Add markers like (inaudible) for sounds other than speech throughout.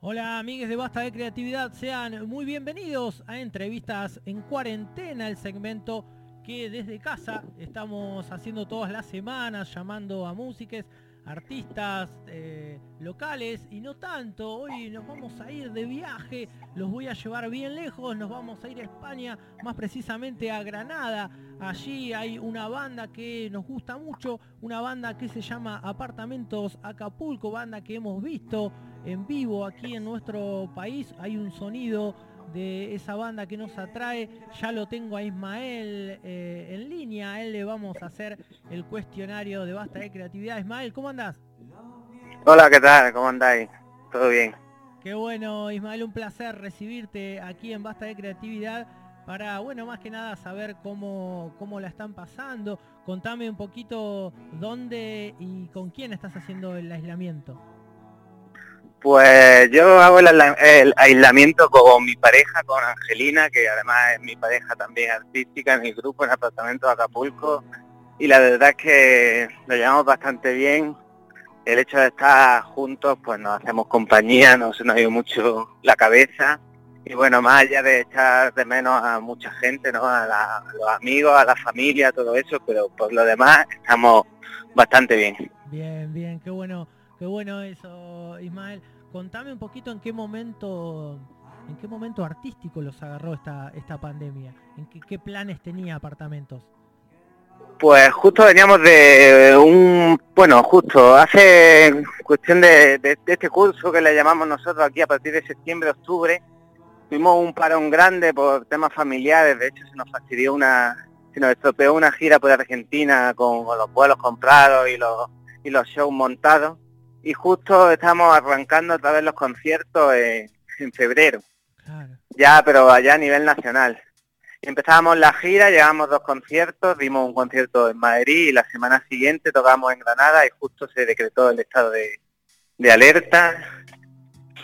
Hola amigues de Basta de Creatividad, sean muy bienvenidos a Entrevistas en Cuarentena, el segmento que desde casa estamos haciendo todas las semanas, llamando a músicos, artistas eh, locales y no tanto. Hoy nos vamos a ir de viaje, los voy a llevar bien lejos, nos vamos a ir a España, más precisamente a Granada. Allí hay una banda que nos gusta mucho, una banda que se llama Apartamentos Acapulco, banda que hemos visto en vivo aquí en nuestro país. Hay un sonido de esa banda que nos atrae. Ya lo tengo a Ismael eh, en línea. A él le vamos a hacer el cuestionario de Basta de Creatividad. Ismael, ¿cómo andás? Hola, ¿qué tal? ¿Cómo andáis? ¿Todo bien? Qué bueno, Ismael, un placer recibirte aquí en Basta de Creatividad para, bueno, más que nada saber cómo, cómo la están pasando. Contame un poquito dónde y con quién estás haciendo el aislamiento. Pues yo hago el, aislamiento con mi pareja, con Angelina, que además es mi pareja también artística en mi grupo en apartamento de Acapulco. Y la verdad es que lo llevamos bastante bien. El hecho de estar juntos, pues nos hacemos compañía, no se nos ha ido mucho la cabeza. Y bueno, más allá de echar de menos a mucha gente, ¿no? A, a los amigos, a la familia, todo eso, pero por lo demás estamos bastante bien. Bien, bien, qué bueno Qué bueno eso, Ismael. Contame un poquito en qué momento, en qué momento artístico los agarró esta, esta pandemia. ¿En qué, planes tenía apartamentos? Pues justo veníamos de un, bueno, justo hace cuestión de, este curso que le llamamos nosotros aquí a partir de septiembre, octubre, tuvimos un parón grande por temas familiares, de hecho se nos fastidió una, se nos estropeó una gira por Argentina con, los vuelos comprados y los, y los shows montados y justo estamos arrancando otra vez los conciertos en febrero. Ya, pero allá a nivel nacional. Empezábamos la gira, llevamos dos conciertos, dimos un concierto en Madrid y la semana siguiente tocamos en Granada y justo se decretó el estado de, alerta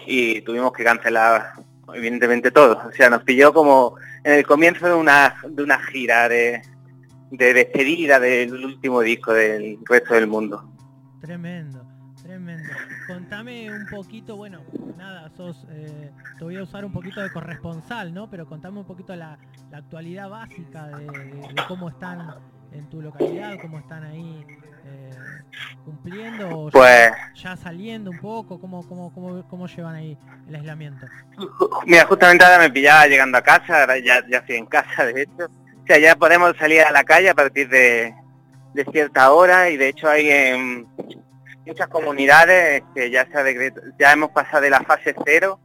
y tuvimos que cancelar evidentemente todo. O sea, nos pilló como en el comienzo de una, de una gira de, de despedida del último disco del resto del mundo. Tremendo. Contame un poquito, bueno, nada, sos, eh, te voy a usar un poquito de corresponsal, ¿no? Pero contame un poquito la, actualidad básica de, cómo están en tu localidad, cómo están ahí eh, cumpliendo, pues, ya, saliendo un poco, cómo, cómo, cómo, cómo llevan ahí el aislamiento. Mira, justamente ahora me pillaba llegando a casa, ahora ya, ya estoy en casa, de hecho. O sea, ya podemos salir a la calle a partir de, de cierta hora y de hecho hay en muchas comunidades que ya se ya hemos pasado de la fase 0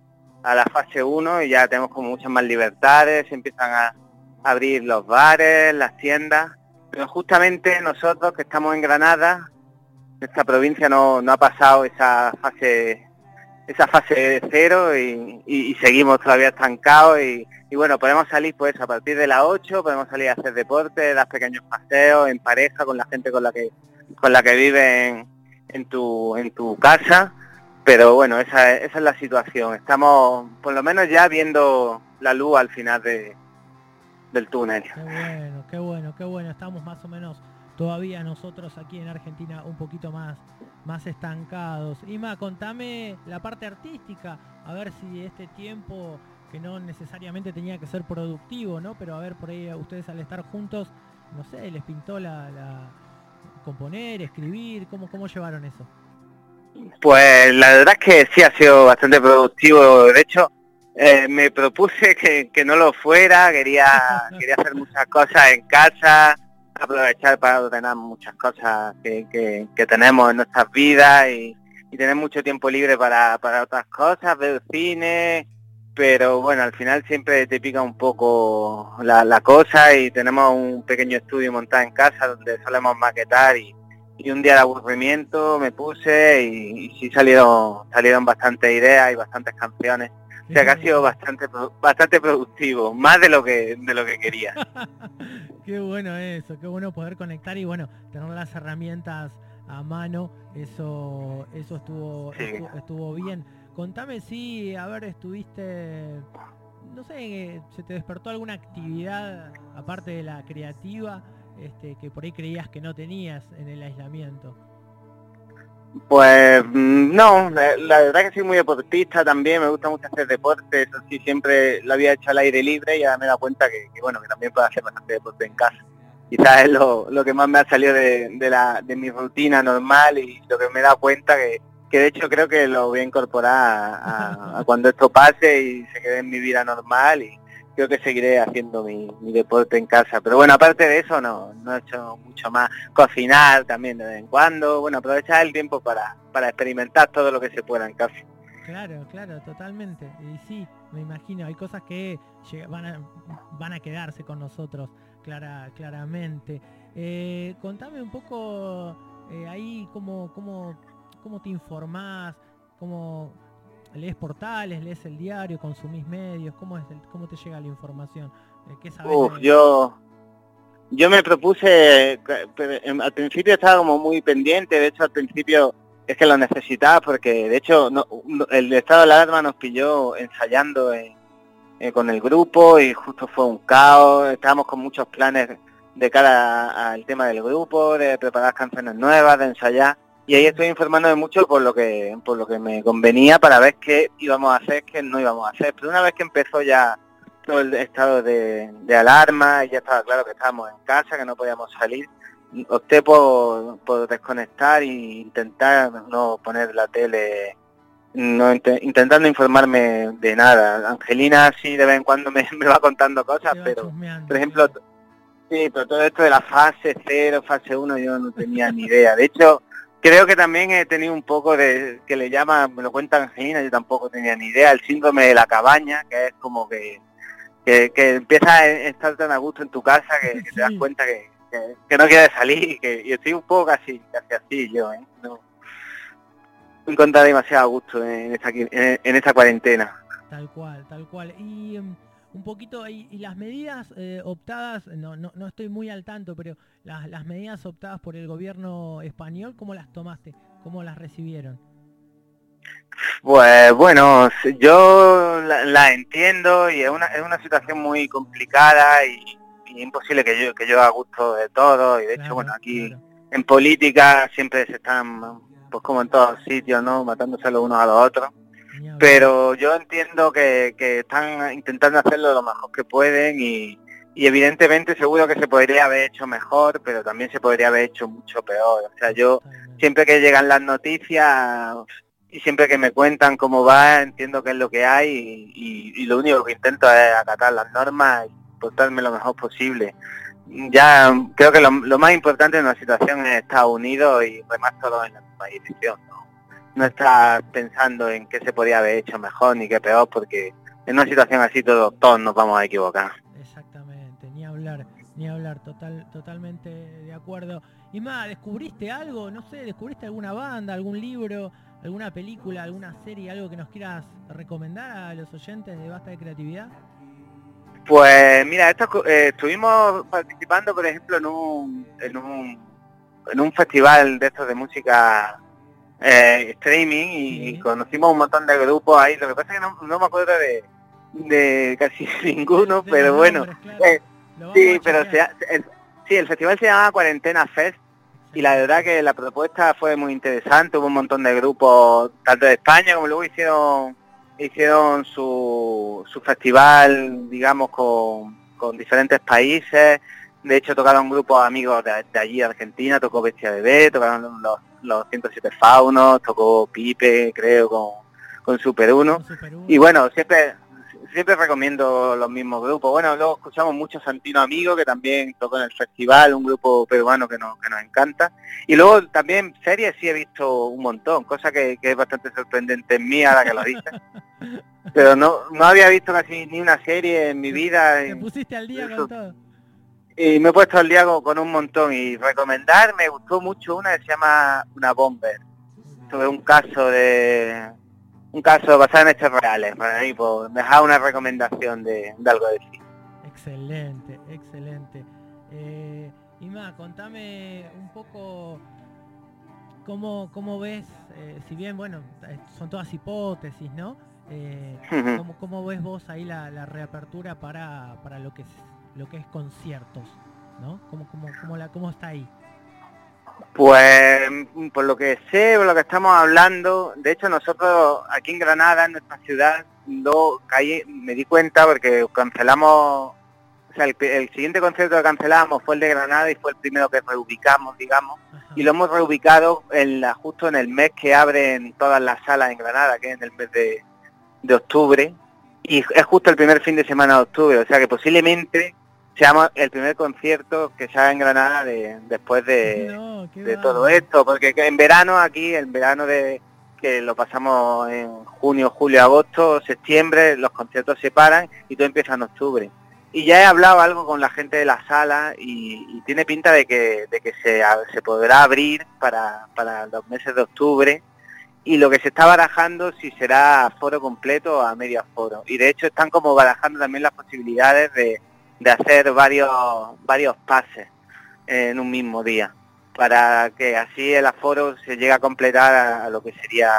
a la fase 1 y ya tenemos como muchas más libertades, se empiezan a abrir los bares, las tiendas, pero justamente nosotros que estamos en Granada, esta provincia no, no ha pasado esa fase esa fase cero y, y, seguimos todavía estancados y, y, bueno, podemos salir pues a partir de las 8, podemos salir a hacer deporte, dar pequeños paseos en pareja con la gente con la que con la que viven en tu, en tu casa, pero bueno, esa, esa es la situación. Estamos por lo menos ya viendo la luz al final de, del túnel. Qué bueno, qué bueno, qué bueno. Estamos más o menos todavía nosotros aquí en Argentina un poquito más, más estancados. Ima, contame la parte artística, a ver si este tiempo que no necesariamente tenía que ser productivo, ¿no? Pero a ver por ahí ustedes al estar juntos, no sé, les pintó la componer, escribir? ¿Cómo, cómo llevaron eso? Pues la verdad es que sí ha sido bastante productivo. De hecho, eh, me propuse (laughs) que, no lo fuera, quería, (laughs) quería hacer muchas cosas en casa, aprovechar para ordenar muchas cosas que, tenemos en nuestras vidas y, tener mucho tiempo libre para, para otras cosas, ver cine, pero bueno, al final siempre te pica un poco la, cosa y tenemos un pequeño estudio montado en casa donde solemos maquetar y, un día de aburrimiento me puse y, sí salieron, salieron bastantes ideas y bastantes canciones. O sea que ha sido bastante bastante productivo, más de lo que de lo que quería. (laughs) qué bueno eso, qué bueno poder conectar y bueno, tener las herramientas a mano, eso eso estuvo, estuvo bien. Contame si, a ver, estuviste, no sé, se te despertó alguna actividad, aparte de la creativa, este, que por ahí creías que no tenías en el aislamiento. Pues mm, no, la, verdad que soy muy deportista también, me gusta mucho hacer deporte, eso sí, siempre lo había hecho al aire libre y ya me he dado cuenta que, bueno, que también puedo hacer bastante deporte en casa. Quizás es lo, que más me ha salido de, la, de mi rutina normal y lo que me he dado cuenta que, que de hecho creo que lo voy a incorporar a, cuando esto pase y se quede en mi vida normal y creo que seguiré haciendo mi, deporte en casa. Pero bueno, aparte de eso no, no he hecho mucho más. Cocinar también de vez en cuando, bueno, aprovechar el tiempo para, para experimentar todo lo que se pueda en casa. Claro, claro, totalmente. Y sí, me imagino, hay cosas que van a, van a quedarse con nosotros, clara, claramente. Eh, contame un poco eh, ahí cómo, cómo cómo te informás, cómo lees portales, lees el diario, consumís medios, cómo es cómo te llega la información, eh, ¿Qué sabes yo yo me propuse, al principio estaba como muy pendiente, de hecho al principio es que lo necesitaba porque de hecho el estado de la alarma nos pilló ensayando eh, con el grupo y justo fue un caos, estábamos con muchos planes de cara al tema del grupo, de preparar canciones nuevas, de ensayar y ahí estoy informándome mucho por lo que por lo que me convenía para ver qué íbamos a hacer, qué no íbamos a hacer. Pero una vez que empezó ya todo el estado de, alarma y ya estaba claro que estábamos en casa, que no podíamos salir, opté por, desconectar e intentar no poner la tele, no intentando informarme de nada. Angelina sí de vez en cuando me, (laughs) me va contando cosas, pero por ejemplo, sí, pero todo esto de la fase 0, fase 1 yo no tenía ni idea. De hecho, Creo que también he tenido un poco de, que le llama, me lo cuenta Angelina, yo tampoco tenía ni idea, el síndrome de la cabaña, que es como que, que, que empiezas a estar tan a gusto en tu casa que, te das cuenta que, que, no quieres salir y que estoy un poco casi, casi así yo, ¿eh? No, me encontrado demasiado a gusto en esta, en esta cuarentena. Tal cual, tal cual. Y em, un poquito, y, y las medidas eh, optadas, no, no, no, estoy muy al tanto, pero las, las, medidas optadas por el gobierno español, ¿cómo las tomaste? ¿Cómo las recibieron? Pues bueno, yo la, entiendo y es una, es una situación muy complicada y, imposible que yo que yo haga gusto de todo y de hecho bueno aquí en política siempre se están pues como en todos sitios no matándose los unos a los otros pero yo entiendo que, están intentando hacerlo lo mejor que pueden y, evidentemente seguro que se podría haber hecho mejor, pero también se podría haber hecho mucho peor. O sea, yo siempre que llegan las noticias y siempre que me cuentan cómo va, entiendo qué es lo que hay y, lo único que intento es acatar las normas y portarme lo mejor posible. Ya creo que lo, más importante en la situación es Estados Unidos y remar todo en la misma dirección no estar pensando en qué se podía haber hecho mejor ni qué peor, porque en una situación así todos, todos nos vamos a equivocar. Exactamente, ni hablar, ni hablar, total, totalmente de acuerdo. Y más, ¿descubriste algo? No sé, ¿descubriste alguna banda, algún libro, alguna película, alguna serie, algo que nos quieras recomendar a los oyentes de Basta de Creatividad? Pues mira, esto, eh, estuvimos participando, por ejemplo, en un, en un, en un festival de estos de música eh, streaming y conocimos un montón de grupos ahí. Lo que pasa es que no, me acuerdo de, (laughs) casi ninguno, pero bueno. Eh, sí, pero el, sí, el festival se llama Cuarentena Fest y la verdad que la propuesta fue muy interesante. Hubo un montón de grupos, tanto de España como luego hicieron hicieron su, su festival, digamos, con, con diferentes países. De hecho, tocaron grupos amigos de, de allí, Argentina, tocó Bestia Bebé, tocaron los los 107 Faunos, tocó Pipe, creo, con, con Super 1. Y bueno, siempre siempre recomiendo los mismos grupos. Bueno, luego escuchamos mucho Santino Amigo, que también tocó en el festival, un grupo peruano que nos, que nos encanta. Y luego también series sí he visto un montón, cosa que, es bastante sorprendente en mí ahora que lo dices. (laughs) Pero no, no había visto casi ni una serie en mi vida. Te pusiste al día con todo y me he puesto al día con un montón y recomendar, me gustó mucho una que se llama Una Bomber, sobre un caso de un caso basado en hechos reales, para mí, pues, dejar una recomendación de, algo de sí. Excelente, excelente. Eh, Ima, contame un poco cómo, cómo ves, eh, si bien, bueno, son todas hipótesis, ¿no? Eh, ¿cómo, ves vos ahí la, la reapertura para, para lo que lo que es conciertos, ¿no? ¿Cómo, cómo, cómo, la, cómo está ahí? Pues por lo que sé, por lo que estamos hablando, de hecho nosotros aquí en Granada, en nuestra ciudad, no caí, me di cuenta porque cancelamos, o sea, el, siguiente concierto que cancelamos fue el de Granada y fue el primero que reubicamos, digamos, y lo hemos reubicado en la, justo en el mes que abren todas las salas en Granada, que es en el mes de, de octubre, y es justo el primer fin de semana de octubre, o sea que posiblemente se llama el primer concierto que se haga en Granada de, después de, de todo esto, porque en verano aquí, en verano de que lo pasamos en junio, julio, agosto, septiembre, los conciertos se paran y todo empieza en octubre. Y ya he hablado algo con la gente de la sala y, tiene pinta de que, de que se, se podrá abrir para, para los meses de octubre y lo que se está barajando si será foro completo o a medio aforo. Y de hecho están como barajando también las posibilidades de, de hacer varios, varios pases en un mismo día, para que así el aforo se llegue a completar a, lo que sería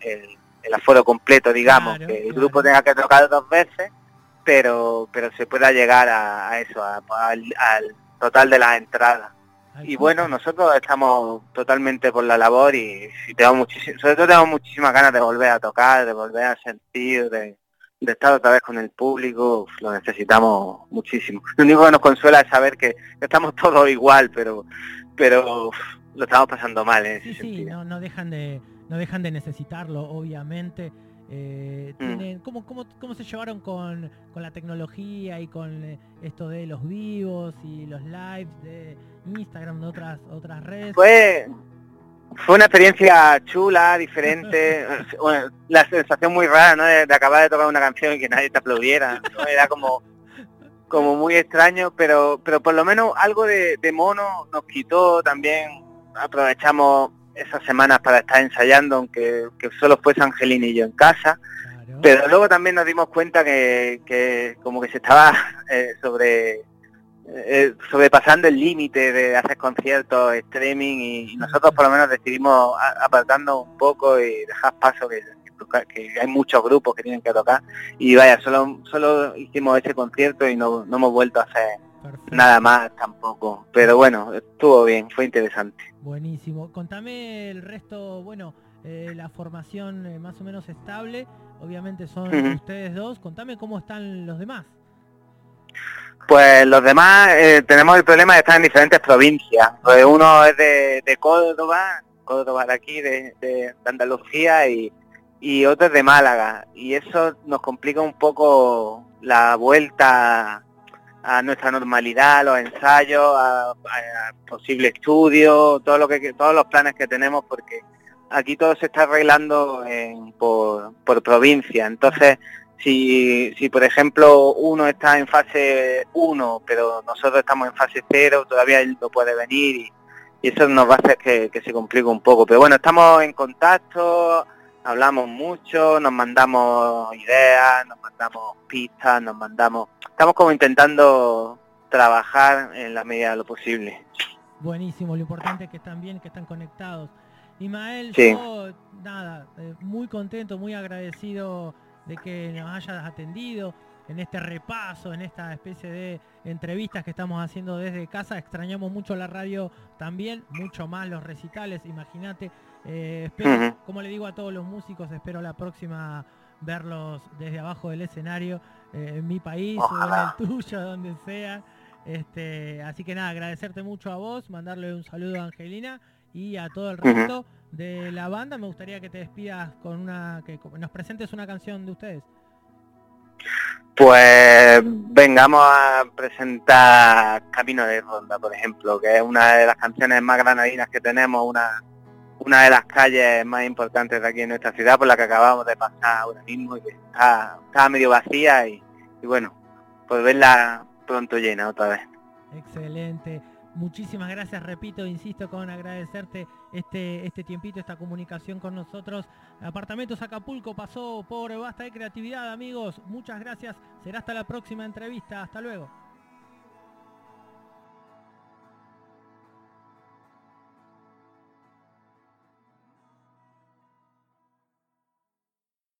el, aforo completo, digamos, que el grupo tenga que tocar dos veces, pero pero se pueda llegar a, eso, al, total de las entradas. Y bueno, nosotros estamos totalmente por la labor y, tenemos sobre todo tenemos muchísimas ganas de volver a tocar, de volver a sentir, de, de estar otra vez con el público, lo necesitamos muchísimo. (laughs) Lo único que nos consuela es saber que estamos todos igual, pero pero lo estamos pasando mal en ese sí, No, no dejan de no dejan de necesitarlo, obviamente. Eh, mm. ¿cómo, cómo, se llevaron con, con, la tecnología y con eh, esto de los vivos y los lives de Instagram, de otras otras redes? Fue fue una experiencia chula, diferente, (laughs) la sensación muy rara, ¿no? De, acabar de tocar una canción y que nadie te aplaudiera, Era como como muy extraño, pero pero por lo menos algo de, mono nos quitó también, aprovechamos esas semanas para estar ensayando, aunque que solo fuese Angelina y yo en casa, pero luego también nos dimos cuenta que, que como que se estaba eh, sobre eh, sobrepasando el límite de hacer conciertos, streaming y nosotros por lo menos decidimos apartando un poco y dejar paso que, que, hay muchos grupos que tienen que tocar y vaya, solo solo hicimos ese concierto y no, no hemos vuelto a hacer nada más tampoco. Pero bueno, estuvo bien, fue interesante. Buenísimo. Contame el resto, bueno, eh, la formación eh, más o menos estable, obviamente son ustedes dos. Contame cómo están los demás. Pues los demás eh, tenemos el problema de estar en diferentes provincias. Pues uno es de, Córdoba, Córdoba de aquí, de, Andalucía, y, y, otro es de Málaga. Y eso nos complica un poco la vuelta a nuestra normalidad, los ensayos, a, posible estudio, todo lo que todos los planes que tenemos, porque aquí todo se está arreglando por, por provincia. Entonces si, si por ejemplo uno está en fase 1, pero nosotros estamos en fase 0, todavía él no puede venir y, eso nos va a hacer que, se complique un poco. Pero bueno, estamos en contacto, hablamos mucho, nos mandamos ideas, nos mandamos pistas, nos mandamos... Estamos como intentando trabajar en la medida de lo posible. Buenísimo, lo importante es que están bien, que están conectados. Ismael, yo nada, eh, muy contento, muy agradecido de que nos hayas atendido en este repaso, en esta especie de entrevistas que estamos haciendo desde casa. Extrañamos mucho la radio también, mucho más los recitales, imagínate. Eh, espero, como le digo a todos los músicos, espero la próxima verlos desde abajo del escenario, eh, en mi país o en el tuyo, (laughs) donde sea. Este, así que nada, agradecerte mucho a vos, mandarle un saludo a Angelina y a todo el resto de la banda. Me gustaría que te despidas con una, que nos presentes una canción de ustedes. Pues vengamos a presentar Camino de Ronda, por ejemplo, que es una de las canciones más granadinas que tenemos, una, una de las calles más importantes de aquí en nuestra ciudad, por la que acabamos de pasar ahora mismo y que está, está medio vacía y, y bueno, pues verla pronto llena otra vez. Excelente. Muchísimas gracias, repito, insisto con agradecerte este, este tiempito, esta comunicación con nosotros. Apartamentos Acapulco pasó por Basta de Creatividad, amigos. Muchas gracias. Será hasta la próxima entrevista. Hasta luego.